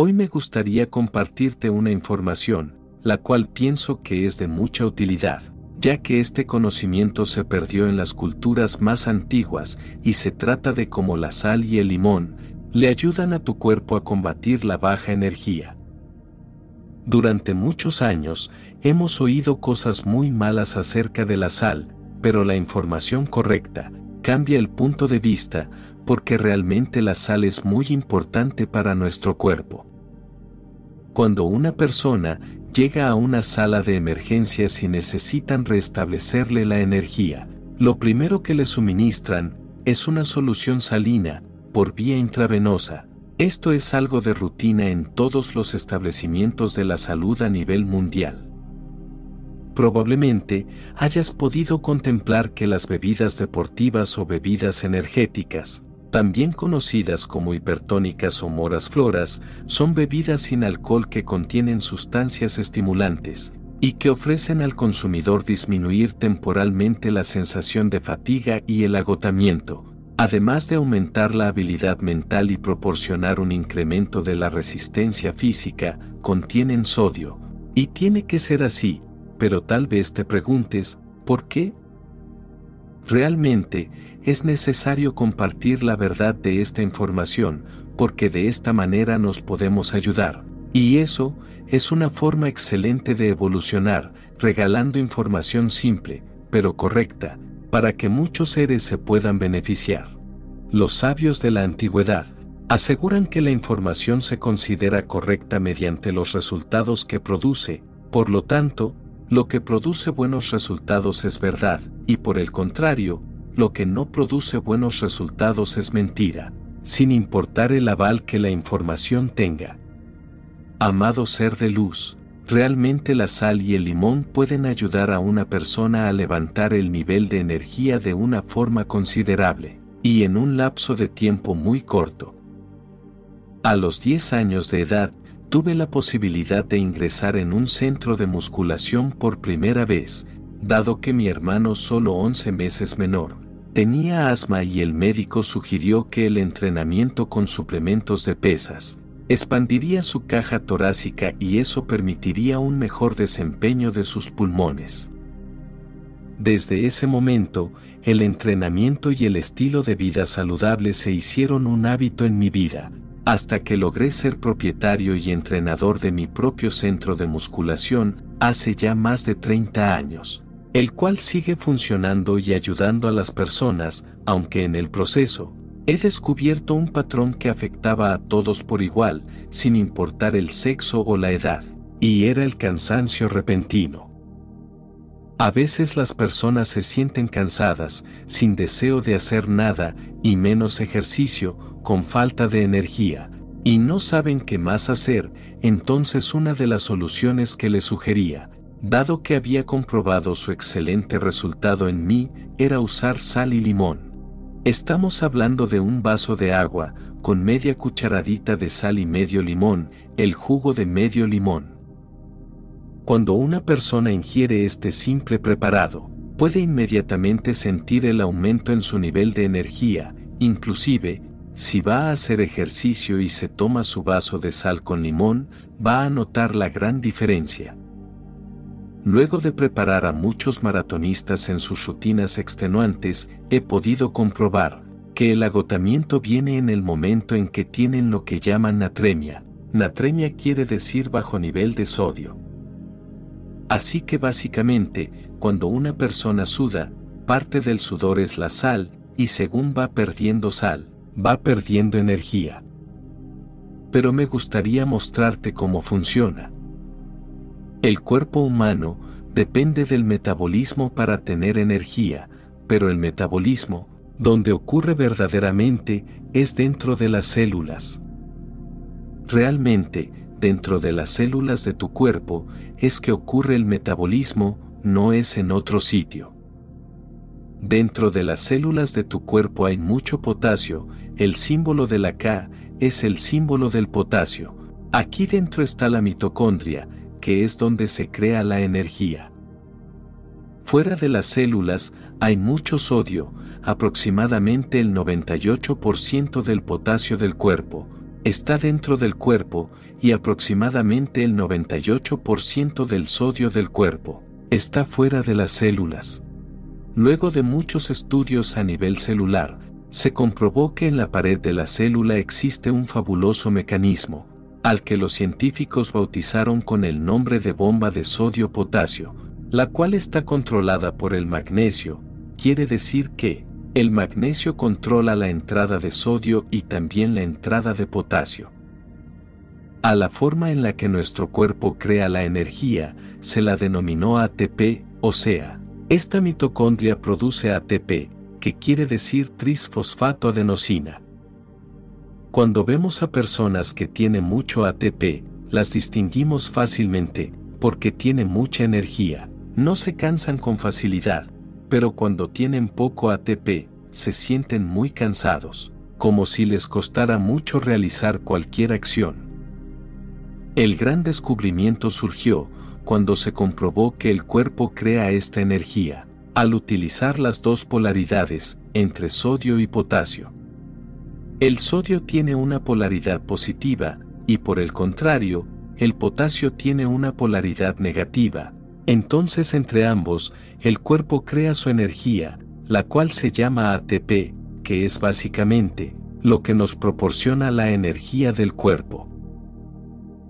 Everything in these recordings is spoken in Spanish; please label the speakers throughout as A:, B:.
A: Hoy me gustaría compartirte una información, la cual pienso que es de mucha utilidad, ya que este conocimiento se perdió en las culturas más antiguas y se trata de cómo la sal y el limón le ayudan a tu cuerpo a combatir la baja energía. Durante muchos años hemos oído cosas muy malas acerca de la sal, pero la información correcta cambia el punto de vista porque realmente la sal es muy importante para nuestro cuerpo. Cuando una persona llega a una sala de emergencias y necesitan restablecerle la energía, lo primero que le suministran es una solución salina por vía intravenosa, esto es algo de rutina en todos los establecimientos de la salud a nivel mundial. Probablemente hayas podido contemplar que las bebidas deportivas o bebidas energéticas, también conocidas como hipertónicas o moras floras, son bebidas sin alcohol que contienen sustancias estimulantes y que ofrecen al consumidor disminuir temporalmente la sensación de fatiga y el agotamiento, además de aumentar la habilidad mental y proporcionar un incremento de la resistencia física, contienen sodio. Y tiene que ser así, pero tal vez te preguntes, ¿por qué? Realmente, es necesario compartir la verdad de esta información, porque de esta manera nos podemos ayudar. Y eso es una forma excelente de evolucionar, regalando información simple, pero correcta, para que muchos seres se puedan beneficiar. Los sabios de la antigüedad aseguran que la información se considera correcta mediante los resultados que produce, por lo tanto, lo que produce buenos resultados es verdad, y por el contrario, lo que no produce buenos resultados es mentira, sin importar el aval que la información tenga. Amado ser de luz, Realmente la sal y el limón pueden ayudar a una persona a levantar el nivel de energía de una forma considerable, y en un lapso de tiempo muy corto. A los 10 años de edad, tuve la posibilidad de ingresar en un centro de musculación por primera vez, dado que mi hermano solo 11 meses menor, tenía asma y el médico sugirió que el entrenamiento con suplementos de pesas, expandiría su caja torácica y eso permitiría un mejor desempeño de sus pulmones. Desde ese momento, el entrenamiento y el estilo de vida saludable se hicieron un hábito en mi vida, hasta que logré ser propietario y entrenador de mi propio centro de musculación hace ya más de 30 años, el cual sigue funcionando y ayudando a las personas, aunque en el proceso, He descubierto un patrón que afectaba a todos por igual, sin importar el sexo o la edad, y era el cansancio repentino. A veces las personas se sienten cansadas, sin deseo de hacer nada, y menos ejercicio, con falta de energía, y no saben qué más hacer, entonces una de las soluciones que le sugería, dado que había comprobado su excelente resultado en mí, era usar sal y limón. Estamos hablando de un vaso de agua, con media cucharadita de sal y medio limón, el jugo de medio limón. Cuando una persona ingiere este simple preparado, puede inmediatamente sentir el aumento en su nivel de energía, inclusive, si va a hacer ejercicio y se toma su vaso de sal con limón, va a notar la gran diferencia. Luego de preparar a muchos maratonistas en sus rutinas extenuantes, he podido comprobar que el agotamiento viene en el momento en que tienen lo que llaman natremia. Natremia quiere decir bajo nivel de sodio. Así que básicamente, cuando una persona suda, parte del sudor es la sal, y según va perdiendo sal, va perdiendo energía. Pero me gustaría mostrarte cómo funciona. El cuerpo humano depende del metabolismo para tener energía, pero el metabolismo, donde ocurre verdaderamente, es dentro de las células. Realmente, dentro de las células de tu cuerpo, es que ocurre el metabolismo, no es en otro sitio. Dentro de las células de tu cuerpo hay mucho potasio, el símbolo de la K es el símbolo del potasio. Aquí dentro está la mitocondria, que es donde se crea la energía. Fuera de las células hay mucho sodio, aproximadamente el 98% del potasio del cuerpo, está dentro del cuerpo y aproximadamente el 98% del sodio del cuerpo está fuera de las células. Luego de muchos estudios a nivel celular, se comprobó que en la pared de la célula existe un fabuloso mecanismo, al que los científicos bautizaron con el nombre de bomba de sodio-potasio, la cual está controlada por el magnesio, quiere decir que el magnesio controla la entrada de sodio y también la entrada de potasio. A la forma en la que nuestro cuerpo crea la energía se la denominó ATP, o sea, esta mitocondria produce ATP, que quiere decir trisfosfato-adenosina. Cuando vemos a personas que tienen mucho ATP, las distinguimos fácilmente, porque tienen mucha energía, no se cansan con facilidad, pero cuando tienen poco ATP, se sienten muy cansados, como si les costara mucho realizar cualquier acción. El gran descubrimiento surgió cuando se comprobó que el cuerpo crea esta energía, al utilizar las dos polaridades, entre sodio y potasio. El sodio tiene una polaridad positiva, y por el contrario, el potasio tiene una polaridad negativa. Entonces entre ambos, el cuerpo crea su energía, la cual se llama ATP, que es básicamente lo que nos proporciona la energía del cuerpo.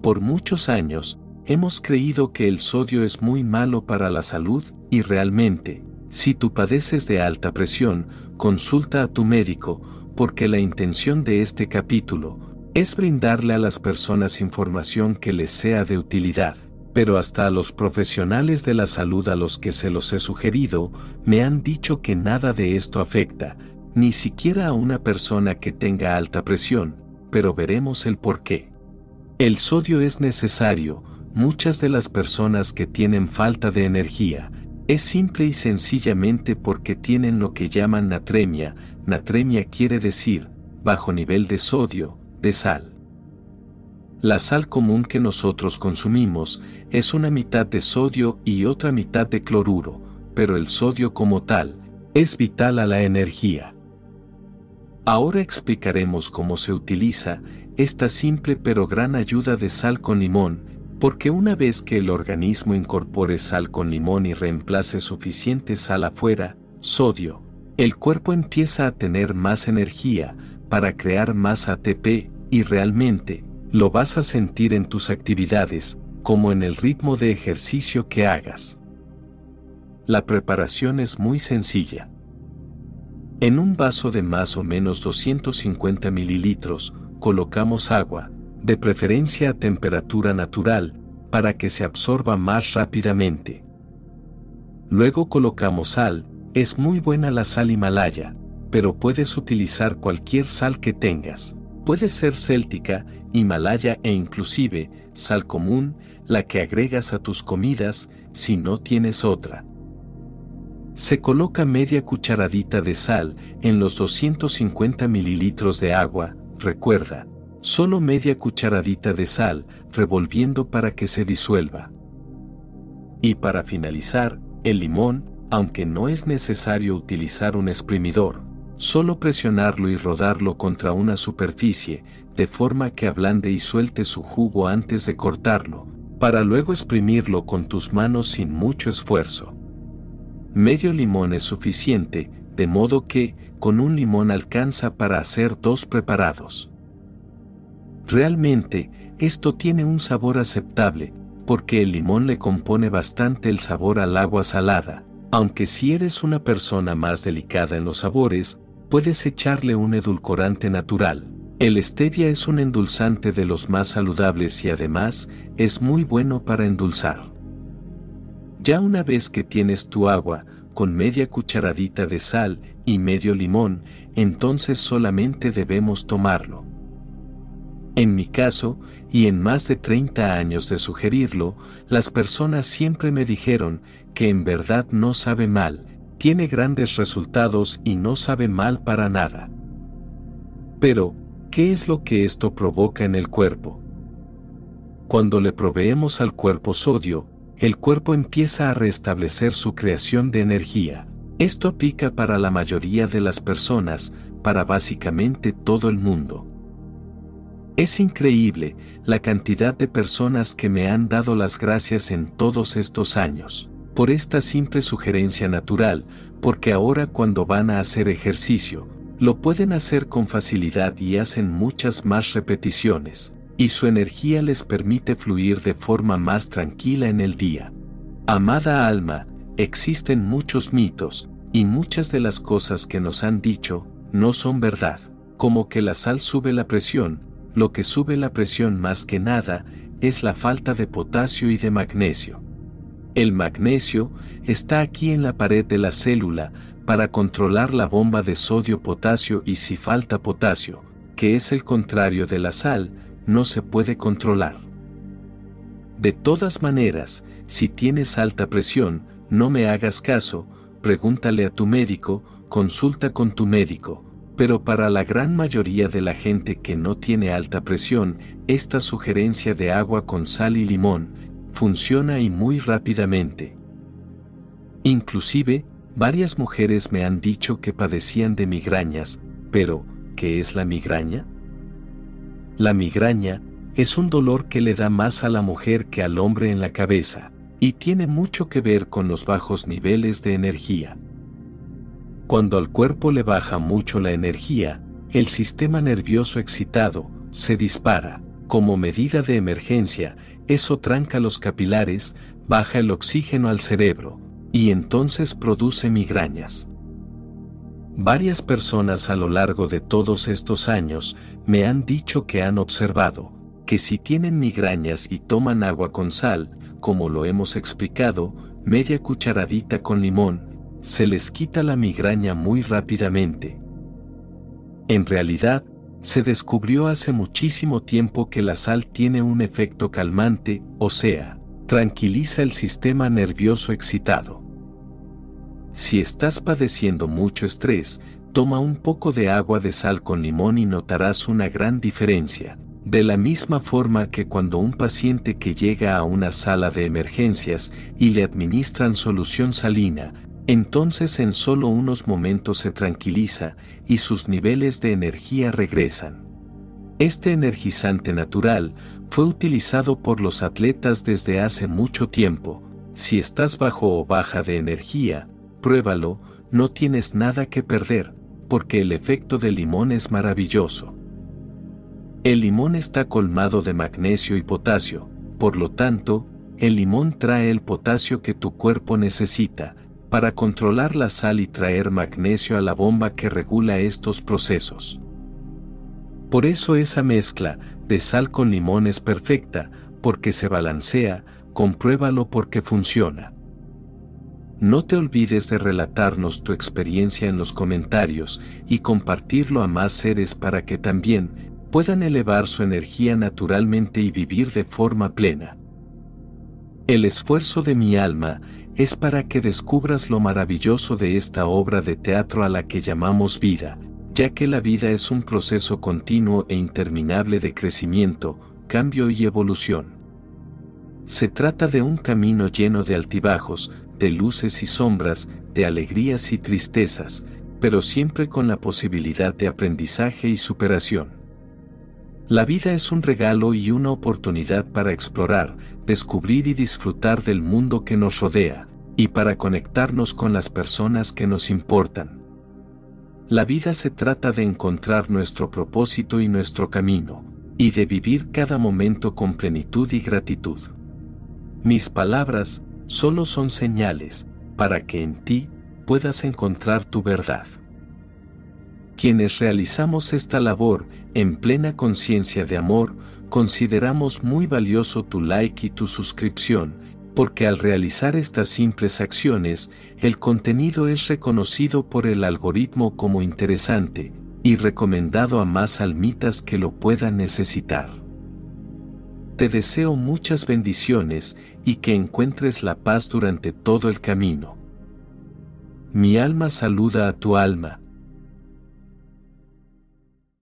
A: Por muchos años, hemos creído que el sodio es muy malo para la salud y realmente, si tú padeces de alta presión, consulta a tu médico, porque la intención de este capítulo es brindarle a las personas información que les sea de utilidad, pero hasta a los profesionales de la salud a los que se los he sugerido, me han dicho que nada de esto afecta, ni siquiera a una persona que tenga alta presión, pero veremos el por qué. El sodio es necesario, muchas de las personas que tienen falta de energía, es simple y sencillamente porque tienen lo que llaman natremia, natremia quiere decir, bajo nivel de sodio, de sal. La sal común que nosotros consumimos es una mitad de sodio y otra mitad de cloruro, pero el sodio como tal es vital a la energía. Ahora explicaremos cómo se utiliza esta simple pero gran ayuda de sal con limón, porque una vez que el organismo incorpore sal con limón y reemplace suficiente sal afuera, sodio, el cuerpo empieza a tener más energía para crear más ATP y realmente lo vas a sentir en tus actividades, como en el ritmo de ejercicio que hagas. La preparación es muy sencilla. En un vaso de más o menos 250 mililitros, colocamos agua, de preferencia a temperatura natural, para que se absorba más rápidamente. Luego colocamos sal, es muy buena la sal Himalaya, pero puedes utilizar cualquier sal que tengas. Puede ser céltica, Himalaya e inclusive sal común, la que agregas a tus comidas si no tienes otra. Se coloca media cucharadita de sal en los 250 mililitros de agua, recuerda, solo media cucharadita de sal, revolviendo para que se disuelva. Y para finalizar, el limón, aunque no es necesario utilizar un exprimidor, solo presionarlo y rodarlo contra una superficie, de forma que ablande y suelte su jugo antes de cortarlo, para luego exprimirlo con tus manos sin mucho esfuerzo. Medio limón es suficiente, de modo que, con un limón alcanza para hacer dos preparados. Realmente, esto tiene un sabor aceptable, porque el limón le compone bastante el sabor al agua salada, aunque si eres una persona más delicada en los sabores, puedes echarle un edulcorante natural. El stevia es un endulzante de los más saludables y además es muy bueno para endulzar. Ya una vez que tienes tu agua, con media cucharadita de sal y medio limón, entonces solamente debemos tomarlo. En mi caso, y en más de 30 años de sugerirlo, las personas siempre me dijeron que en verdad no sabe mal, tiene grandes resultados y no sabe mal para nada. Pero, ¿qué es lo que esto provoca en el cuerpo? Cuando le proveemos al cuerpo sodio, el cuerpo empieza a restablecer su creación de energía. Esto aplica para la mayoría de las personas, para básicamente todo el mundo. Es increíble la cantidad de personas que me han dado las gracias en todos estos años, por esta simple sugerencia natural, porque ahora cuando van a hacer ejercicio, lo pueden hacer con facilidad y hacen muchas más repeticiones, y su energía les permite fluir de forma más tranquila en el día. Amada alma, existen muchos mitos, y muchas de las cosas que nos han dicho no son verdad, como que la sal sube la presión, lo que sube la presión más que nada es la falta de potasio y de magnesio. El magnesio está aquí en la pared de la célula para controlar la bomba de sodio-potasio y si falta potasio, que es el contrario de la sal, no se puede controlar. De todas maneras, si tienes alta presión, no me hagas caso, pregúntale a tu médico, consulta con tu médico, pero para la gran mayoría de la gente que no tiene alta presión, esta sugerencia de agua con sal y limón funciona y muy rápidamente. Inclusive, varias mujeres me han dicho que padecían de migrañas, pero, ¿qué es la migraña? La migraña es un dolor que le da más a la mujer que al hombre en la cabeza, y tiene mucho que ver con los bajos niveles de energía. Cuando al cuerpo le baja mucho la energía, el sistema nervioso excitado se dispara. Como medida de emergencia, eso tranca los capilares, baja el oxígeno al cerebro, y entonces produce migrañas. Varias personas a lo largo de todos estos años me han dicho que han observado que si tienen migrañas y toman agua con sal, como lo hemos explicado, media cucharadita con limón, se les quita la migraña muy rápidamente. En realidad, se descubrió hace muchísimo tiempo que la sal tiene un efecto calmante, o sea, tranquiliza el sistema nervioso excitado. Si estás padeciendo mucho estrés, toma un poco de agua de sal con limón y notarás una gran diferencia. De la misma forma que cuando un paciente que llega a una sala de emergencias y le administran solución salina, entonces en solo unos momentos se tranquiliza y sus niveles de energía regresan. Este energizante natural fue utilizado por los atletas desde hace mucho tiempo. Si estás bajo o baja de energía, pruébalo, no tienes nada que perder, porque el efecto del limón es maravilloso. El limón está colmado de magnesio y potasio, por lo tanto, el limón trae el potasio que tu cuerpo necesita, para controlar la sal y traer magnesio a la bomba que regula estos procesos. Por eso esa mezcla de sal con limón es perfecta, porque se balancea, compruébalo porque funciona. No te olvides de relatarnos tu experiencia en los comentarios y compartirlo a más seres para que también puedan elevar su energía naturalmente y vivir de forma plena. El esfuerzo de mi alma es para que descubras lo maravilloso de esta obra de teatro a la que llamamos vida, ya que la vida es un proceso continuo e interminable de crecimiento, cambio y evolución. Se trata de un camino lleno de altibajos, de luces y sombras, de alegrías y tristezas, pero siempre con la posibilidad de aprendizaje y superación. La vida es un regalo y una oportunidad para explorar, descubrir y disfrutar del mundo que nos rodea, y para conectarnos con las personas que nos importan. La vida se trata de encontrar nuestro propósito y nuestro camino, y de vivir cada momento con plenitud y gratitud. Mis palabras solo son señales para que en ti puedas encontrar tu verdad. Quienes realizamos esta labor en plena conciencia de amor, consideramos muy valioso tu like y tu suscripción, porque al realizar estas simples acciones, el contenido es reconocido por el algoritmo como interesante y recomendado a más almitas que lo puedan necesitar. Te deseo muchas bendiciones y que encuentres la paz durante todo el camino. Mi alma saluda a tu alma,